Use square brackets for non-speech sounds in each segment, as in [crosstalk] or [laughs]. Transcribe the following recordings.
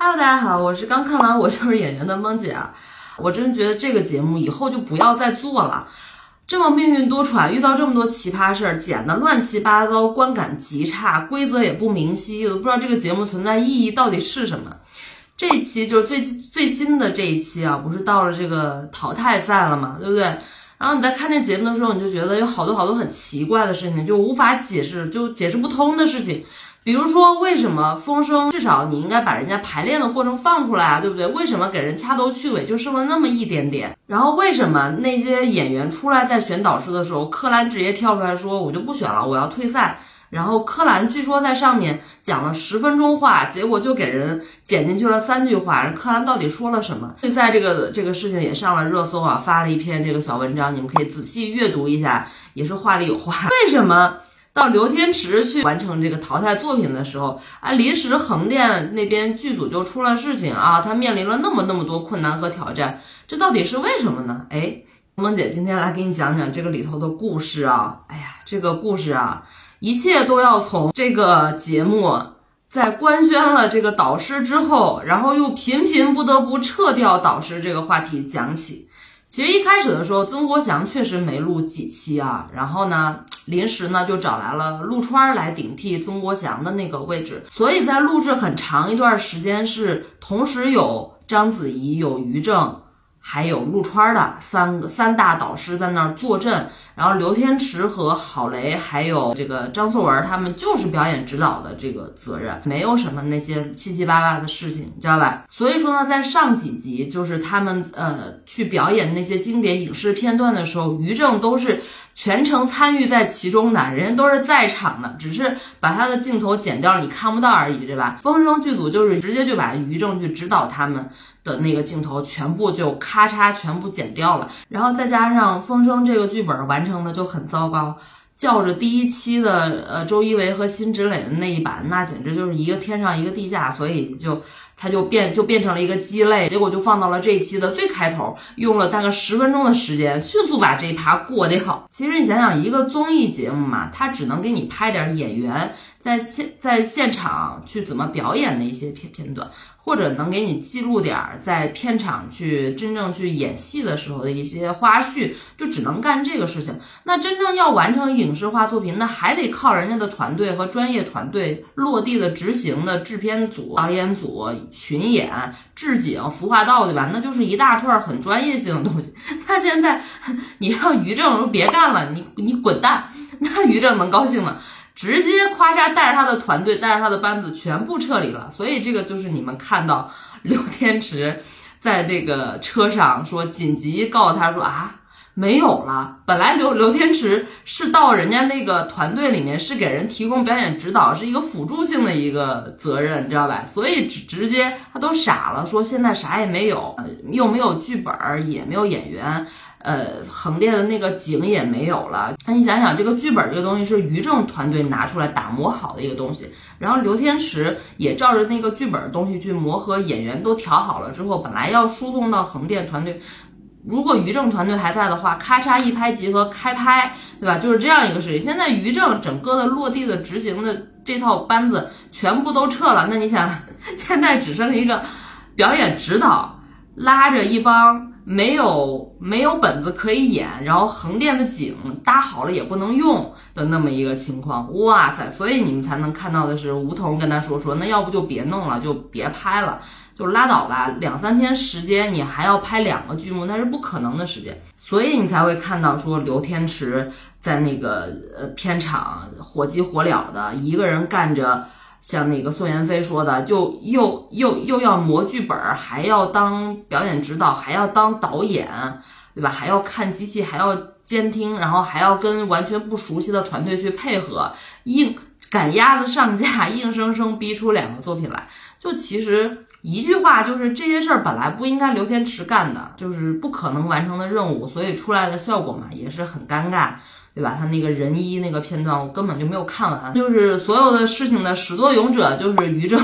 Hello，大家好，我是刚看完《我就是演员》的萌姐啊，我真觉得这个节目以后就不要再做了，这么命运多舛，遇到这么多奇葩事儿，剪得乱七八糟，观感极差，规则也不明晰，我都不知道这个节目存在意义到底是什么。这一期就是最最新的这一期啊，不是到了这个淘汰赛了嘛，对不对？然后你在看这节目的时候，你就觉得有好多好多很奇怪的事情，就无法解释，就解释不通的事情。比如说，为什么风声至少你应该把人家排练的过程放出来啊，对不对？为什么给人掐头去尾就剩了那么一点点？然后为什么那些演员出来在选导师的时候，柯蓝直接跳出来说我就不选了，我要退赛。然后柯蓝据说在上面讲了十分钟话，结果就给人剪进去了三句话。柯蓝到底说了什么？退赛这个这个事情也上了热搜啊，发了一篇这个小文章，你们可以仔细阅读一下，也是话里有话。为什么？到刘天池去完成这个淘汰作品的时候，啊，临时横店那边剧组就出了事情啊，他面临了那么那么多困难和挑战，这到底是为什么呢？哎，萌姐今天来给你讲讲这个里头的故事啊，哎呀，这个故事啊，一切都要从这个节目在官宣了这个导师之后，然后又频频不得不撤掉导师这个话题讲起。其实一开始的时候，曾国祥确实没录几期啊，然后呢，临时呢就找来了陆川来顶替曾国祥的那个位置，所以在录制很长一段时间是同时有章子怡、有于正。还有陆川的三个三大导师在那儿坐镇，然后刘天池和郝蕾还有这个张颂文他们就是表演指导的这个责任，没有什么那些七七八八的事情，知道吧？所以说呢，在上几集就是他们呃去表演那些经典影视片段的时候，于正都是全程参与在其中的，人家都是在场的，只是把他的镜头剪掉了，你看不到而已，对吧？风声剧组就是直接就把于正去指导他们。的那个镜头全部就咔嚓全部剪掉了，然后再加上《风声》这个剧本完成的就很糟糕，较着第一期的呃周一围和辛芷蕾的那一版，那简直就是一个天上一个地下，所以就它就变就变成了一个鸡肋，结果就放到了这一期的最开头，用了大概十分钟的时间，迅速把这一趴过掉。其实你想想，一个综艺节目嘛，它只能给你拍点演员在现在现场去怎么表演的一些片片段。或者能给你记录点儿在片场去真正去演戏的时候的一些花絮，就只能干这个事情。那真正要完成影视化作品，那还得靠人家的团队和专业团队落地的执行的制片组、导演组、群演、置景、服化道，对吧？那就是一大串很专业性的东西。[laughs] 那现在 [laughs] 你让于正说别干了，你你滚蛋，[laughs] 那于正能高兴吗？直接夸嚓带着他的团队，带着他的班子全部撤离了。所以这个就是你们看到刘天池在这个车上说紧急告诉他说啊没有了。本来刘刘天池是到人家那个团队里面是给人提供表演指导，是一个辅助性的一个责任，你知道吧？所以直直接他都傻了，说现在啥也没有，又没有剧本，也没有演员。呃，横店的那个景也没有了。那你想想，这个剧本这个东西是于正团队拿出来打磨好的一个东西，然后刘天池也照着那个剧本的东西去磨合，演员都调好了之后，本来要输送到横店团队，如果于正团队还在的话，咔嚓一拍即合开拍，对吧？就是这样一个事情。现在于正整个的落地的执行的这套班子全部都撤了，那你想，现在只剩一个表演指导，拉着一帮。没有没有本子可以演，然后横店的景搭好了也不能用的那么一个情况，哇塞！所以你们才能看到的是吴彤跟他说说，那要不就别弄了，就别拍了，就拉倒吧。两三天时间你还要拍两个剧目，那是不可能的时间，所以你才会看到说刘天池在那个呃片场火急火燎的一个人干着。像那个宋妍霏说的，就又又又要磨剧本，还要当表演指导，还要当导演，对吧？还要看机器，还要监听，然后还要跟完全不熟悉的团队去配合，硬赶鸭子上架，硬生生逼出两个作品来。就其实一句话，就是这些事儿本来不应该刘天池干的，就是不可能完成的任务，所以出来的效果嘛也是很尴尬。对吧？他那个人一那个片段，我根本就没有看完。就是所有的事情的始作俑者就是于正，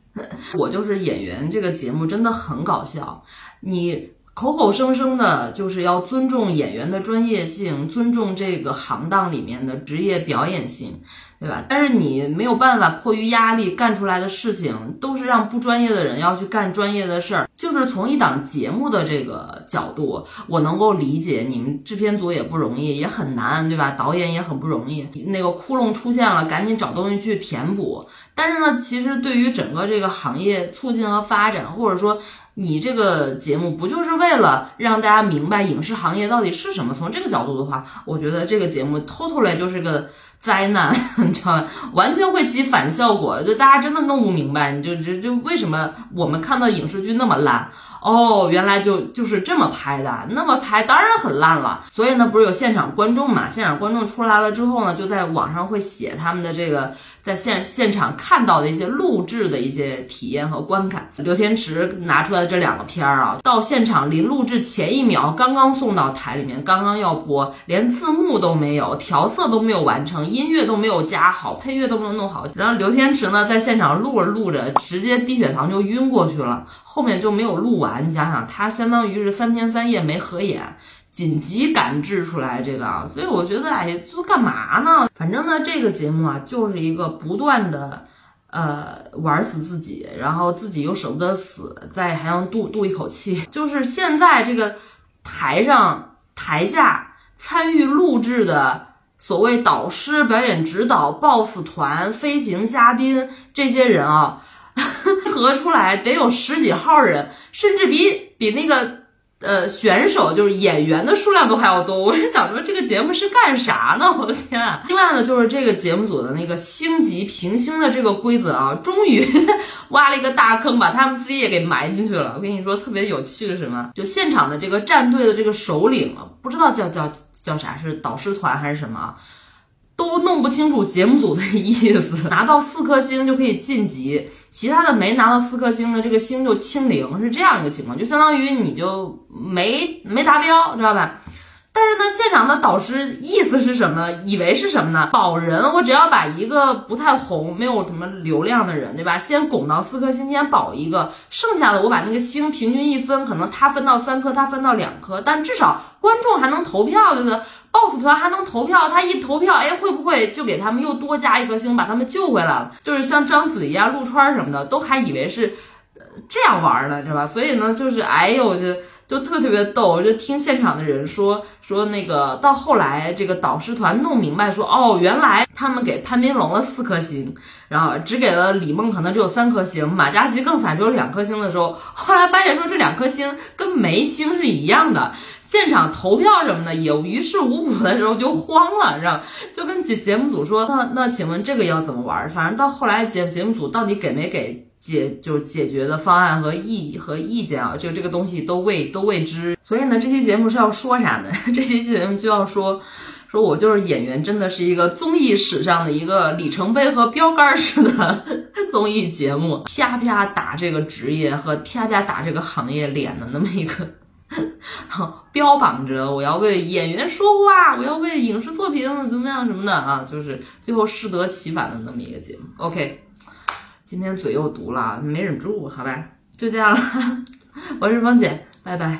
[laughs] 我就是演员。这个节目真的很搞笑，你口口声声的就是要尊重演员的专业性，尊重这个行当里面的职业表演性，对吧？但是你没有办法迫于压力干出来的事情，都是让不专业的人要去干专业的事儿。就是从一档节目的这个角度，我能够理解你们制片组也不容易，也很难，对吧？导演也很不容易，那个窟窿出现了，赶紧找东西去填补。但是呢，其实对于整个这个行业促进和发展，或者说。你这个节目不就是为了让大家明白影视行业到底是什么？从这个角度的话，我觉得这个节目偷偷来就是个灾难，[laughs] 你知道吗？完全会起反效果，就大家真的弄不明白，你就就就为什么我们看到影视剧那么烂？哦，原来就就是这么拍的，那么拍当然很烂了。所以呢，不是有现场观众嘛？现场观众出来了之后呢，就在网上会写他们的这个。在现现场看到的一些录制的一些体验和观感，刘天池拿出来的这两个片儿啊，到现场临录制前一秒刚刚送到台里面，刚刚要播，连字幕都没有，调色都没有完成，音乐都没有加好，配乐都没有弄好，然后刘天池呢在现场录着录着，直接低血糖就晕过去了，后面就没有录完。你想想，他相当于是三天三夜没合眼。紧急赶制出来这个啊，所以我觉得，哎，这干嘛呢？反正呢，这个节目啊，就是一个不断的，呃，玩死自己，然后自己又舍不得死，再还要渡渡一口气。[laughs] 就是现在这个台上台下参与录制的所谓导师、表演指导、boss 团、飞行嘉宾这些人啊，[laughs] 合出来得有十几号人，甚至比比那个。呃，选手就是演员的数量都还要多，[laughs] 我是想说这个节目是干啥呢？我的天啊！另外呢，就是这个节目组的那个星级评星的这个规则啊，[laughs] 终于 [laughs] 挖了一个大坑，把他们自己也给埋进去了。我跟你说，特别有趣的什么？就现场的这个战队的这个首领，不知道叫叫叫啥，是导师团还是什么？都弄不清楚节目组的意思，[laughs] 拿到四颗星就可以晋级，其他的没拿到四颗星的这个星就清零，是这样一个情况，就相当于你就没没达标，知道吧？但是呢，现场的导师意思是什么？以为是什么呢？保人，我只要把一个不太红、没有什么流量的人，对吧？先拱到四颗星，先保一个，剩下的我把那个星平均一分，可能他分到三颗，他分到两颗，但至少观众还能投票，对不对？boss 团还能投票，他一投票，哎，会不会就给他们又多加一颗星，把他们救回来了？就是像章子怡啊、陆川什么的，都还以为是这样玩的，知道吧？所以呢，就是哎呦，我觉。就特特别逗，我就听现场的人说说那个到后来这个导师团弄明白说哦，原来他们给潘斌龙了四颗星，然后只给了李梦可能只有三颗星，马嘉祺更惨只有两颗星的时候，后来发现说这两颗星跟没星是一样的，现场投票什么的也于事无补的时候就慌了，知道就跟节节目组说那那请问这个要怎么玩？反正到后来节节目组到底给没给？解就是解决的方案和意和意见啊，就这个东西都未都未知，所以呢，这期节目是要说啥呢？[laughs] 这期节目就要说，说我就是演员，真的是一个综艺史上的一个里程碑和标杆式的 [laughs] 综艺节目，啪啪打这个职业和啪啪打这个行业脸的那么一个，[laughs] 标榜着我要为演员说话，我要为影视作品怎么样什么的啊，就是最后适得其反的那么一个节目。OK。今天嘴又毒了，没忍住，好吧，就这样了。[laughs] 我是芳姐，拜拜。